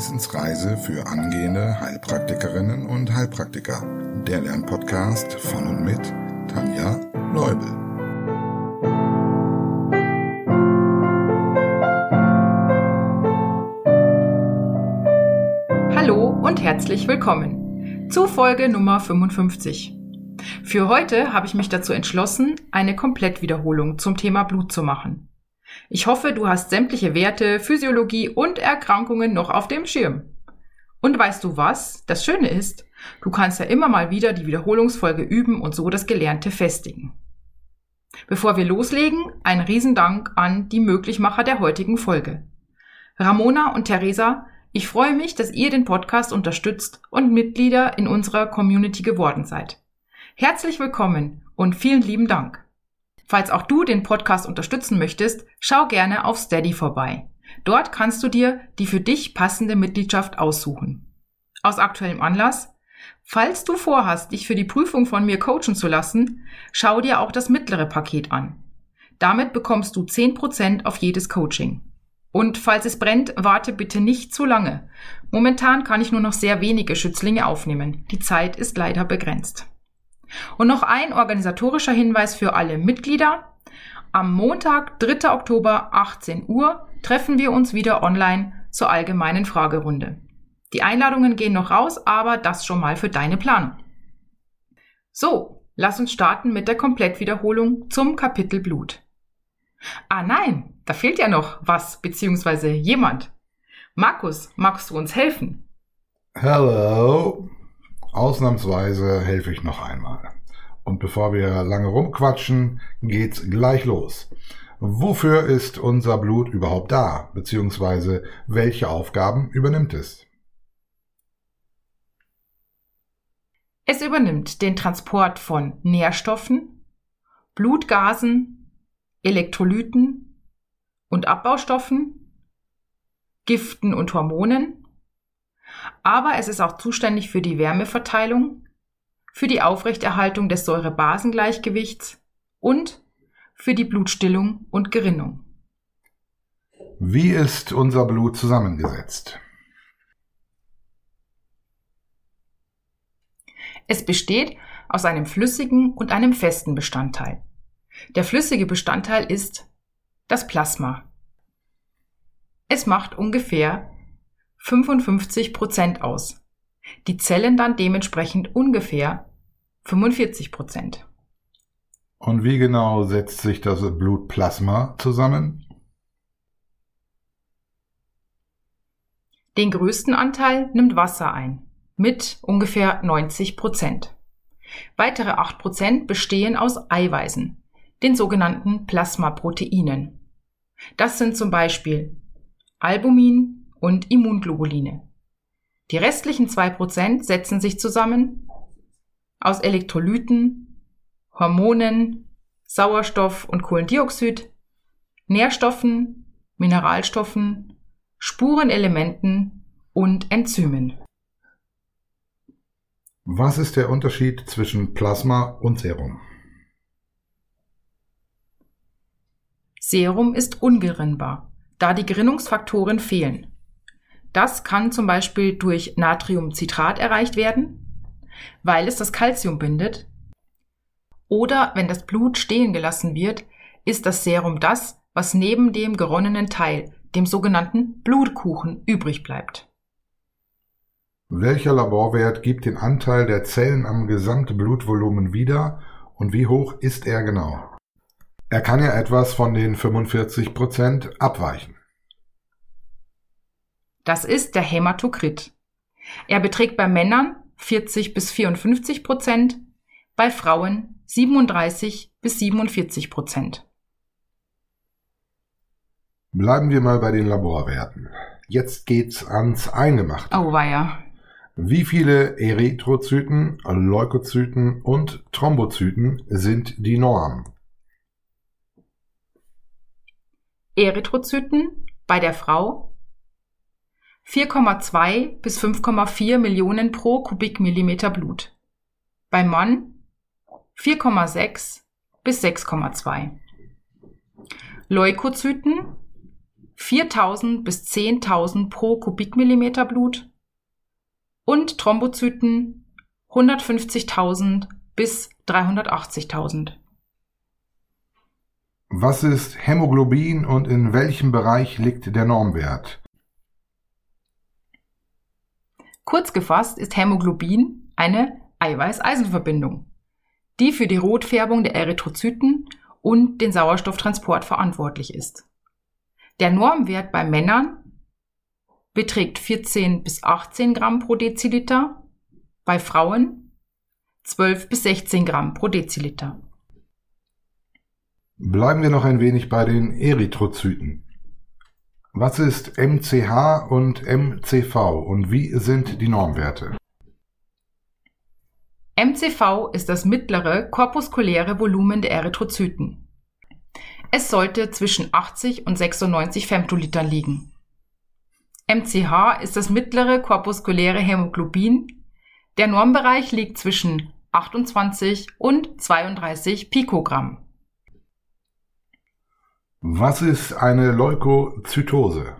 Wissensreise für angehende Heilpraktikerinnen und Heilpraktiker. Der Lernpodcast von und mit Tanja Leubel. Hallo und herzlich willkommen zu Folge Nummer 55. Für heute habe ich mich dazu entschlossen, eine Komplettwiederholung zum Thema Blut zu machen. Ich hoffe, du hast sämtliche Werte, Physiologie und Erkrankungen noch auf dem Schirm. Und weißt du was? Das Schöne ist, du kannst ja immer mal wieder die Wiederholungsfolge üben und so das Gelernte festigen. Bevor wir loslegen, ein Riesendank an die Möglichmacher der heutigen Folge. Ramona und Theresa, ich freue mich, dass ihr den Podcast unterstützt und Mitglieder in unserer Community geworden seid. Herzlich willkommen und vielen lieben Dank. Falls auch du den Podcast unterstützen möchtest, schau gerne auf Steady vorbei. Dort kannst du dir die für dich passende Mitgliedschaft aussuchen. Aus aktuellem Anlass, falls du vorhast, dich für die Prüfung von mir coachen zu lassen, schau dir auch das mittlere Paket an. Damit bekommst du 10% auf jedes Coaching. Und falls es brennt, warte bitte nicht zu lange. Momentan kann ich nur noch sehr wenige Schützlinge aufnehmen. Die Zeit ist leider begrenzt. Und noch ein organisatorischer Hinweis für alle Mitglieder. Am Montag, 3. Oktober, 18 Uhr, treffen wir uns wieder online zur allgemeinen Fragerunde. Die Einladungen gehen noch raus, aber das schon mal für deine Planung. So, lass uns starten mit der Komplettwiederholung zum Kapitel Blut. Ah nein, da fehlt ja noch was bzw. jemand. Markus, magst du uns helfen? Hello. Ausnahmsweise helfe ich noch einmal. Und bevor wir lange rumquatschen, geht's gleich los. Wofür ist unser Blut überhaupt da? Beziehungsweise welche Aufgaben übernimmt es? Es übernimmt den Transport von Nährstoffen, Blutgasen, Elektrolyten und Abbaustoffen, Giften und Hormonen, aber es ist auch zuständig für die Wärmeverteilung, für die Aufrechterhaltung des Säure-Basen-Gleichgewichts und für die Blutstillung und Gerinnung. Wie ist unser Blut zusammengesetzt? Es besteht aus einem flüssigen und einem festen Bestandteil. Der flüssige Bestandteil ist das Plasma. Es macht ungefähr 55 Prozent aus. Die Zellen dann dementsprechend ungefähr 45 Prozent. Und wie genau setzt sich das Blutplasma zusammen? Den größten Anteil nimmt Wasser ein, mit ungefähr 90 Prozent. Weitere 8 Prozent bestehen aus Eiweißen, den sogenannten Plasmaproteinen. Das sind zum Beispiel Albumin, und Immunglobuline. Die restlichen zwei Prozent setzen sich zusammen aus Elektrolyten, Hormonen, Sauerstoff und Kohlendioxid, Nährstoffen, Mineralstoffen, Spurenelementen und Enzymen. Was ist der Unterschied zwischen Plasma und Serum? Serum ist ungerinnbar, da die Gerinnungsfaktoren fehlen. Das kann zum Beispiel durch Natriumcitrat erreicht werden, weil es das Calcium bindet. Oder wenn das Blut stehen gelassen wird, ist das Serum das, was neben dem geronnenen Teil, dem sogenannten Blutkuchen, übrig bleibt. Welcher Laborwert gibt den Anteil der Zellen am Gesamtblutvolumen wieder und wie hoch ist er genau? Er kann ja etwas von den 45 Prozent abweichen. Das ist der Hämatokrit. Er beträgt bei Männern 40 bis 54 Prozent, bei Frauen 37 bis 47 Prozent. Bleiben wir mal bei den Laborwerten. Jetzt geht's ans Eingemachte. Oh weia. Wie viele Erythrozyten, Leukozyten und Thrombozyten sind die Norm? Erythrozyten bei der Frau 4,2 bis 5,4 Millionen pro Kubikmillimeter Blut. Beim Mann 4,6 bis 6,2. Leukozyten 4000 bis 10.000 pro Kubikmillimeter Blut und Thrombozyten 150.000 bis 380.000. Was ist Hämoglobin und in welchem Bereich liegt der Normwert? Kurz gefasst ist Hämoglobin eine Eiweiß-Eisenverbindung, die für die Rotfärbung der Erythrozyten und den Sauerstofftransport verantwortlich ist. Der Normwert bei Männern beträgt 14 bis 18 Gramm pro Deziliter, bei Frauen 12 bis 16 Gramm pro Deziliter. Bleiben wir noch ein wenig bei den Erythrozyten. Was ist MCH und MCV und wie sind die Normwerte? MCV ist das mittlere korpuskuläre Volumen der Erythrozyten. Es sollte zwischen 80 und 96 Femtolitern liegen. MCH ist das mittlere korpuskuläre Hämoglobin. Der Normbereich liegt zwischen 28 und 32 Pikogramm. Was ist eine Leukozytose?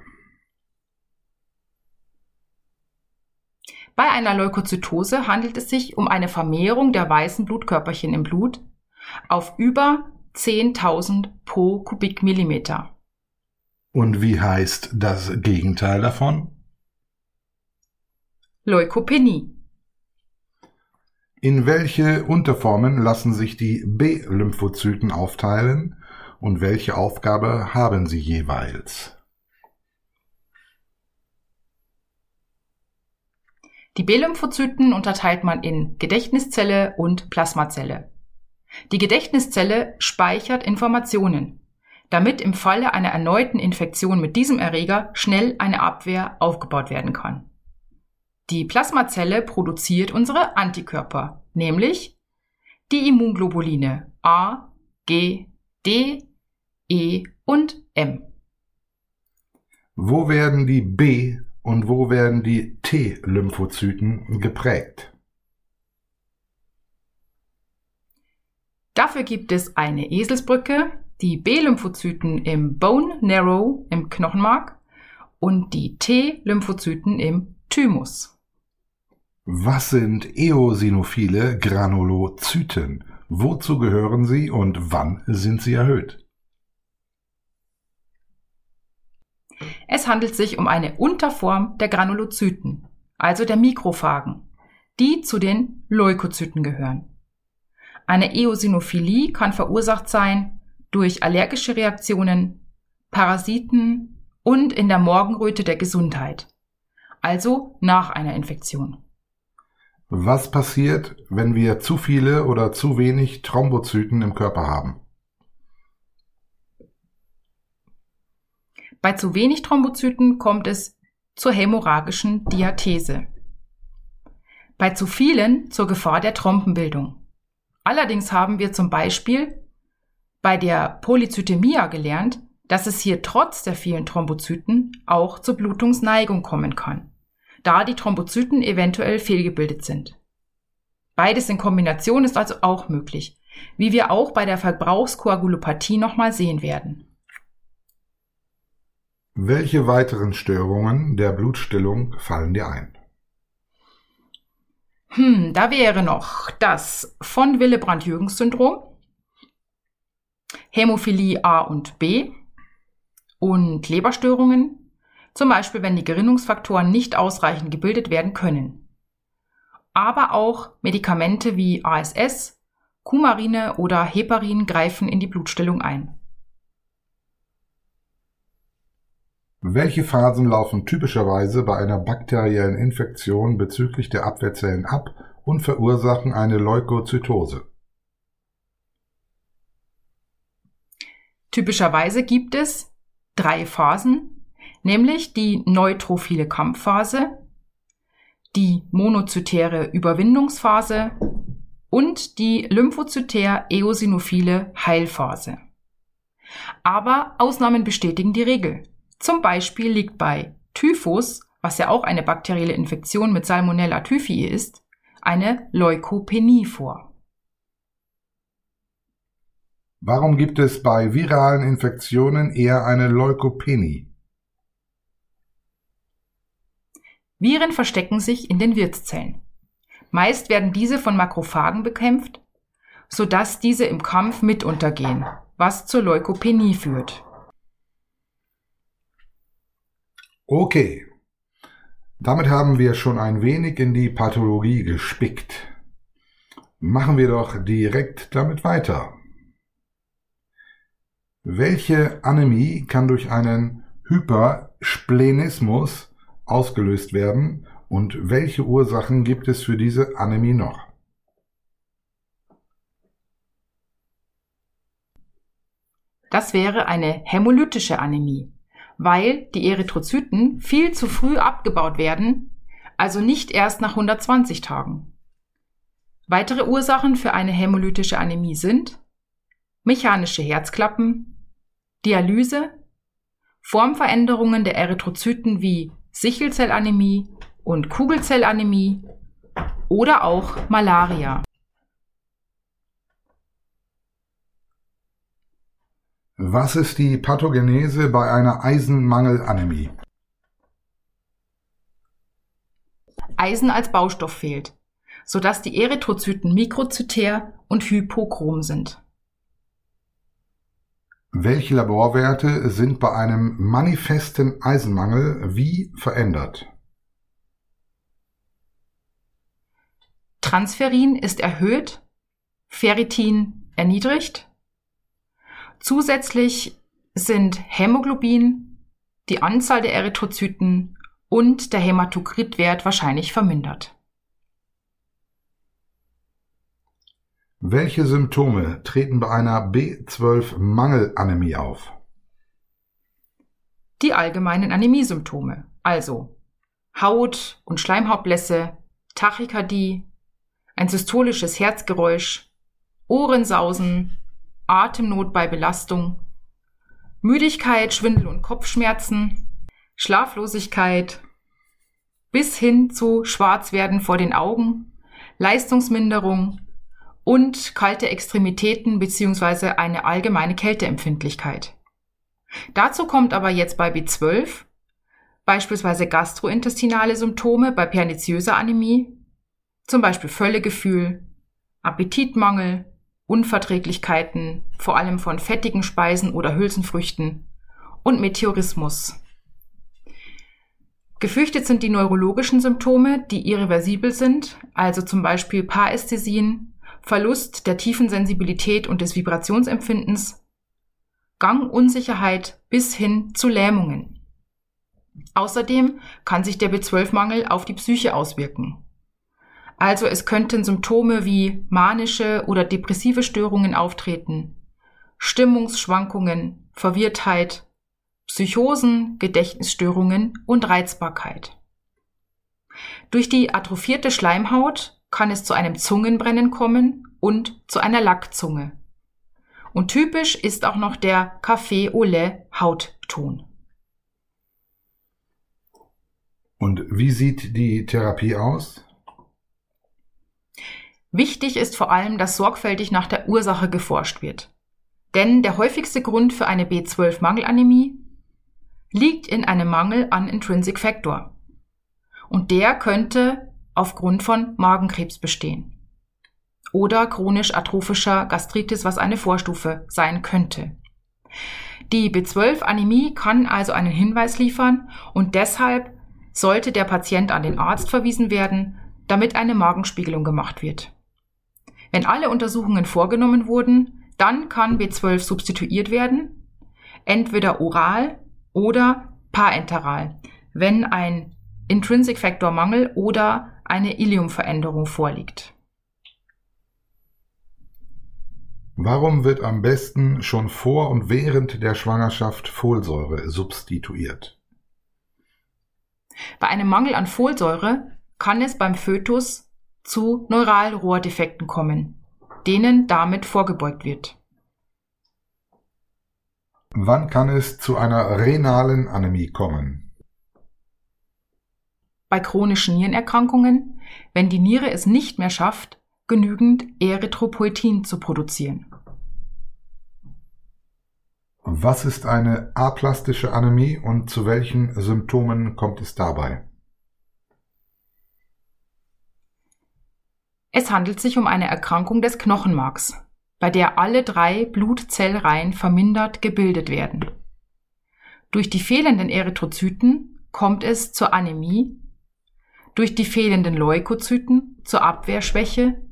Bei einer Leukozytose handelt es sich um eine Vermehrung der weißen Blutkörperchen im Blut auf über 10.000 pro Kubikmillimeter. Und wie heißt das Gegenteil davon? Leukopenie. In welche Unterformen lassen sich die B-Lymphozyten aufteilen und welche Aufgabe haben sie jeweils? Die B-Lymphozyten unterteilt man in Gedächtniszelle und Plasmazelle. Die Gedächtniszelle speichert Informationen, damit im Falle einer erneuten Infektion mit diesem Erreger schnell eine Abwehr aufgebaut werden kann. Die Plasmazelle produziert unsere Antikörper, nämlich die Immunglobuline A, G, D, E und M. Wo werden die B und wo werden die T-Lymphozyten geprägt? Dafür gibt es eine Eselsbrücke, die B-Lymphozyten im Bone Narrow im Knochenmark und die T-Lymphozyten im Thymus. Was sind eosinophile Granulozyten? Wozu gehören sie und wann sind sie erhöht? Es handelt sich um eine Unterform der Granulozyten, also der Mikrophagen, die zu den Leukozyten gehören. Eine Eosinophilie kann verursacht sein durch allergische Reaktionen, Parasiten und in der Morgenröte der Gesundheit, also nach einer Infektion. Was passiert, wenn wir zu viele oder zu wenig Thrombozyten im Körper haben? Bei zu wenig Thrombozyten kommt es zur hämorrhagischen Diathese. Bei zu vielen zur Gefahr der Trompenbildung. Allerdings haben wir zum Beispiel bei der Polyzytämia gelernt, dass es hier trotz der vielen Thrombozyten auch zur Blutungsneigung kommen kann, da die Thrombozyten eventuell fehlgebildet sind. Beides in Kombination ist also auch möglich, wie wir auch bei der Verbrauchskoagulopathie nochmal sehen werden. Welche weiteren Störungen der Blutstillung fallen dir ein? Hm, da wäre noch das von Willebrand-Jürgens-Syndrom, Hämophilie A und B und Leberstörungen, zum Beispiel wenn die Gerinnungsfaktoren nicht ausreichend gebildet werden können. Aber auch Medikamente wie ASS, Coumarine oder Heparin greifen in die Blutstillung ein. Welche Phasen laufen typischerweise bei einer bakteriellen Infektion bezüglich der Abwehrzellen ab und verursachen eine Leukozytose? Typischerweise gibt es drei Phasen, nämlich die neutrophile Kampfphase, die monozytäre Überwindungsphase und die lymphozytär-eosinophile Heilphase. Aber Ausnahmen bestätigen die Regel. Zum Beispiel liegt bei Typhus, was ja auch eine bakterielle Infektion mit Salmonella typhi ist, eine Leukopenie vor. Warum gibt es bei viralen Infektionen eher eine Leukopenie? Viren verstecken sich in den Wirtszellen. Meist werden diese von Makrophagen bekämpft, sodass diese im Kampf mit untergehen, was zur Leukopenie führt. Okay. Damit haben wir schon ein wenig in die Pathologie gespickt. Machen wir doch direkt damit weiter. Welche Anämie kann durch einen Hypersplenismus ausgelöst werden und welche Ursachen gibt es für diese Anämie noch? Das wäre eine hämolytische Anämie, weil die Erythrozyten viel zu früh abgebaut werden, also nicht erst nach 120 Tagen. Weitere Ursachen für eine hämolytische Anämie sind mechanische Herzklappen, Dialyse, Formveränderungen der Erythrozyten wie Sichelzellanämie und Kugelzellanämie oder auch Malaria. Was ist die Pathogenese bei einer Eisenmangelanämie? Eisen als Baustoff fehlt, sodass die Erythrozyten mikrozytär und hypochrom sind. Welche Laborwerte sind bei einem manifesten Eisenmangel wie verändert? Transferin ist erhöht, Ferritin erniedrigt. Zusätzlich sind Hämoglobin, die Anzahl der Erythrozyten und der Hämatokritwert wahrscheinlich vermindert. Welche Symptome treten bei einer B12-Mangelanämie auf? Die allgemeinen Anämiesymptome, also Haut- und Schleimhautblässe, Tachykardie, ein systolisches Herzgeräusch, Ohrensausen, Atemnot bei Belastung, Müdigkeit, Schwindel und Kopfschmerzen, Schlaflosigkeit bis hin zu Schwarzwerden vor den Augen, Leistungsminderung, und kalte Extremitäten bzw. eine allgemeine Kälteempfindlichkeit. Dazu kommt aber jetzt bei B12 beispielsweise gastrointestinale Symptome bei perniziöser Anämie, zum Beispiel Völlegefühl, Appetitmangel, Unverträglichkeiten, vor allem von fettigen Speisen oder Hülsenfrüchten und Meteorismus. Gefürchtet sind die neurologischen Symptome, die irreversibel sind, also zum Beispiel Parästhesien, Verlust der tiefen Sensibilität und des Vibrationsempfindens, Gangunsicherheit bis hin zu Lähmungen. Außerdem kann sich der B12-Mangel auf die Psyche auswirken. Also es könnten Symptome wie manische oder depressive Störungen auftreten, Stimmungsschwankungen, Verwirrtheit, Psychosen, Gedächtnisstörungen und Reizbarkeit. Durch die atrophierte Schleimhaut kann es zu einem Zungenbrennen kommen und zu einer Lackzunge. Und typisch ist auch noch der Café au lait Hautton. Und wie sieht die Therapie aus? Wichtig ist vor allem, dass sorgfältig nach der Ursache geforscht wird. Denn der häufigste Grund für eine B12-Mangelanämie liegt in einem Mangel an Intrinsic Factor. Und der könnte aufgrund von Magenkrebs bestehen. Oder chronisch atrophischer Gastritis, was eine Vorstufe sein könnte. Die B12-Anämie kann also einen Hinweis liefern und deshalb sollte der Patient an den Arzt verwiesen werden, damit eine Magenspiegelung gemacht wird. Wenn alle Untersuchungen vorgenommen wurden, dann kann B12 substituiert werden, entweder oral oder parenteral, wenn ein Intrinsic Factor Mangel oder eine Iliumveränderung vorliegt. Warum wird am besten schon vor und während der Schwangerschaft Folsäure substituiert? Bei einem Mangel an Folsäure kann es beim Fötus zu Neuralrohrdefekten kommen, denen damit vorgebeugt wird. Wann kann es zu einer renalen Anämie kommen? bei chronischen Nierenerkrankungen, wenn die Niere es nicht mehr schafft, genügend Erythropoetin zu produzieren. Was ist eine aplastische Anämie und zu welchen Symptomen kommt es dabei? Es handelt sich um eine Erkrankung des Knochenmarks, bei der alle drei Blutzellreihen vermindert gebildet werden. Durch die fehlenden Erythrozyten kommt es zur Anämie, durch die fehlenden Leukozyten zur Abwehrschwäche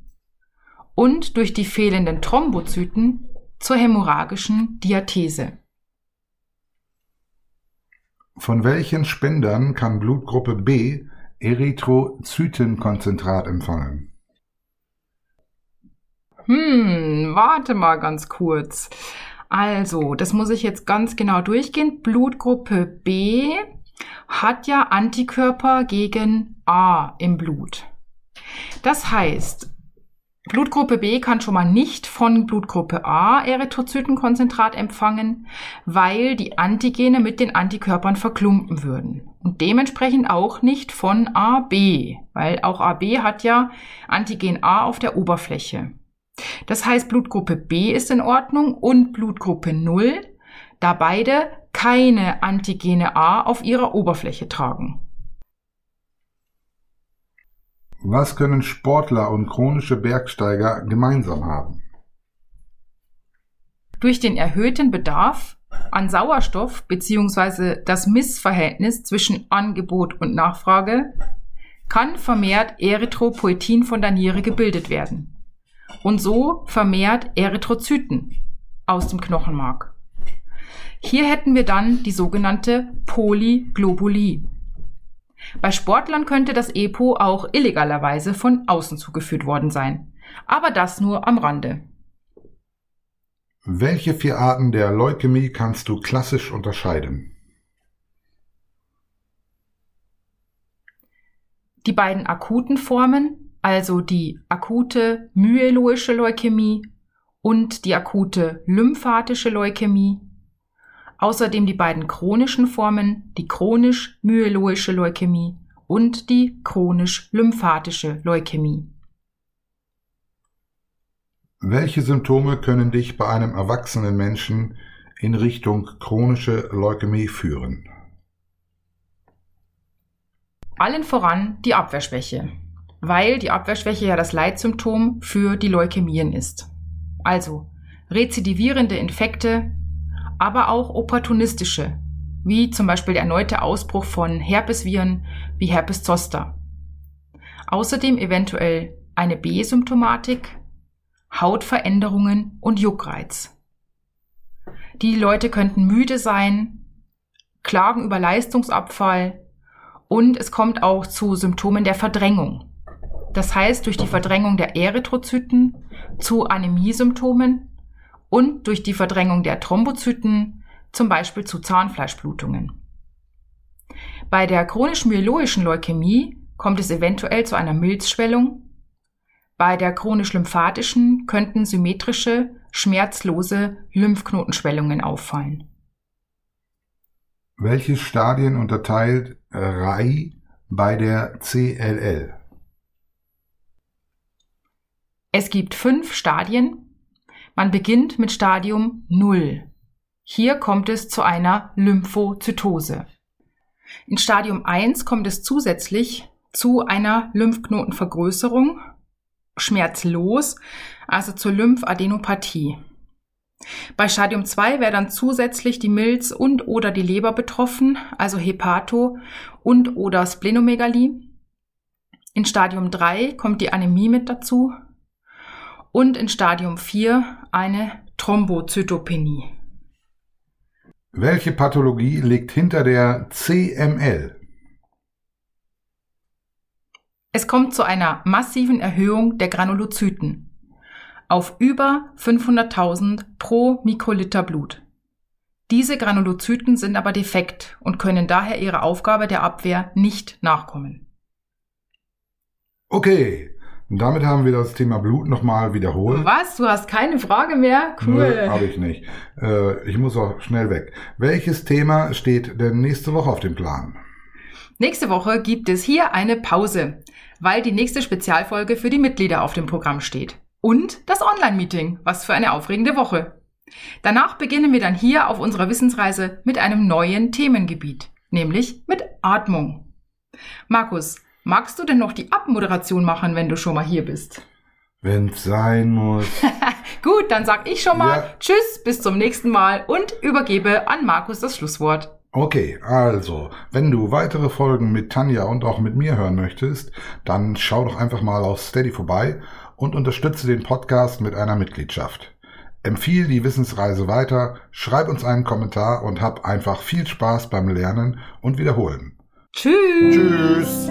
und durch die fehlenden Thrombozyten zur hämorrhagischen Diathese. Von welchen Spendern kann Blutgruppe B Erythrozytenkonzentrat empfangen? Hm, warte mal ganz kurz. Also, das muss ich jetzt ganz genau durchgehen. Blutgruppe B hat ja Antikörper gegen A im Blut. Das heißt, Blutgruppe B kann schon mal nicht von Blutgruppe A Erythrozytenkonzentrat empfangen, weil die Antigene mit den Antikörpern verklumpen würden. Und dementsprechend auch nicht von AB, weil auch AB hat ja Antigen A auf der Oberfläche. Das heißt, Blutgruppe B ist in Ordnung und Blutgruppe 0, da beide keine Antigene A auf ihrer Oberfläche tragen. Was können Sportler und chronische Bergsteiger gemeinsam haben? Durch den erhöhten Bedarf an Sauerstoff bzw. das Missverhältnis zwischen Angebot und Nachfrage kann vermehrt Erythropoetin von der Niere gebildet werden und so vermehrt Erythrozyten aus dem Knochenmark. Hier hätten wir dann die sogenannte Polyglobulie. Bei Sportlern könnte das EPO auch illegalerweise von außen zugeführt worden sein. Aber das nur am Rande. Welche vier Arten der Leukämie kannst du klassisch unterscheiden? Die beiden akuten Formen, also die akute myeloische Leukämie und die akute lymphatische Leukämie, außerdem die beiden chronischen Formen, die chronisch-myeloische Leukämie und die chronisch-lymphatische Leukämie. Welche Symptome können dich bei einem erwachsenen Menschen in Richtung chronische Leukämie führen? Allen voran die Abwehrschwäche, weil die Abwehrschwäche ja das Leitsymptom für die Leukämien ist. Also rezidivierende Infekte, aber auch opportunistische, wie zum Beispiel der erneute Ausbruch von Herpesviren wie Herpes zoster. Außerdem eventuell eine B-Symptomatik, Hautveränderungen und Juckreiz. Die Leute könnten müde sein, klagen über Leistungsabfall und es kommt auch zu Symptomen der Verdrängung. Das heißt, durch die Verdrängung der Erythrozyten zu Anämiesymptomen und durch die Verdrängung der Thrombozyten zum Beispiel zu Zahnfleischblutungen. Bei der chronisch-myeloischen Leukämie kommt es eventuell zu einer Milzschwellung. Bei der chronisch-lymphatischen könnten symmetrische, schmerzlose Lymphknotenschwellungen auffallen. Welche Stadien unterteilt RAI bei der CLL? Es gibt fünf Stadien, man beginnt mit Stadium 0. Hier kommt es zu einer Lymphozytose. In Stadium 1 kommt es zusätzlich zu einer Lymphknotenvergrößerung, schmerzlos, also zur Lymphadenopathie. Bei Stadium 2 wäre dann zusätzlich die Milz und oder die Leber betroffen, also Hepato und oder Splenomegalie. In Stadium 3 kommt die Anämie mit dazu, und in Stadium 4 eine Thrombozytopenie. Welche Pathologie liegt hinter der CML? Es kommt zu einer massiven Erhöhung der Granulozyten auf über 500.000 pro Mikroliter Blut. Diese Granulozyten sind aber defekt und können daher ihrer Aufgabe der Abwehr nicht nachkommen. Okay, und damit haben wir das Thema Blut nochmal wiederholt. Was? Du hast keine Frage mehr? Cool. Habe ich nicht. Äh, ich muss auch schnell weg. Welches Thema steht denn nächste Woche auf dem Plan? Nächste Woche gibt es hier eine Pause, weil die nächste Spezialfolge für die Mitglieder auf dem Programm steht. Und das Online-Meeting. Was für eine aufregende Woche. Danach beginnen wir dann hier auf unserer Wissensreise mit einem neuen Themengebiet, nämlich mit Atmung. Markus, Magst du denn noch die Abmoderation machen, wenn du schon mal hier bist? Wenn's sein muss. Gut, dann sag ich schon mal Ja. Tschüss, bis zum nächsten Mal und übergebe an Markus das Schlusswort. Okay, also, wenn du weitere Folgen mit Tanja und auch mit mir hören möchtest, dann schau doch einfach mal auf Steady vorbei und unterstütze den Podcast mit einer Mitgliedschaft. Empfiehl die Wissensreise weiter, schreib uns einen Kommentar und hab einfach viel Spaß beim Lernen und Wiederholen. Tschüss. Tschüss!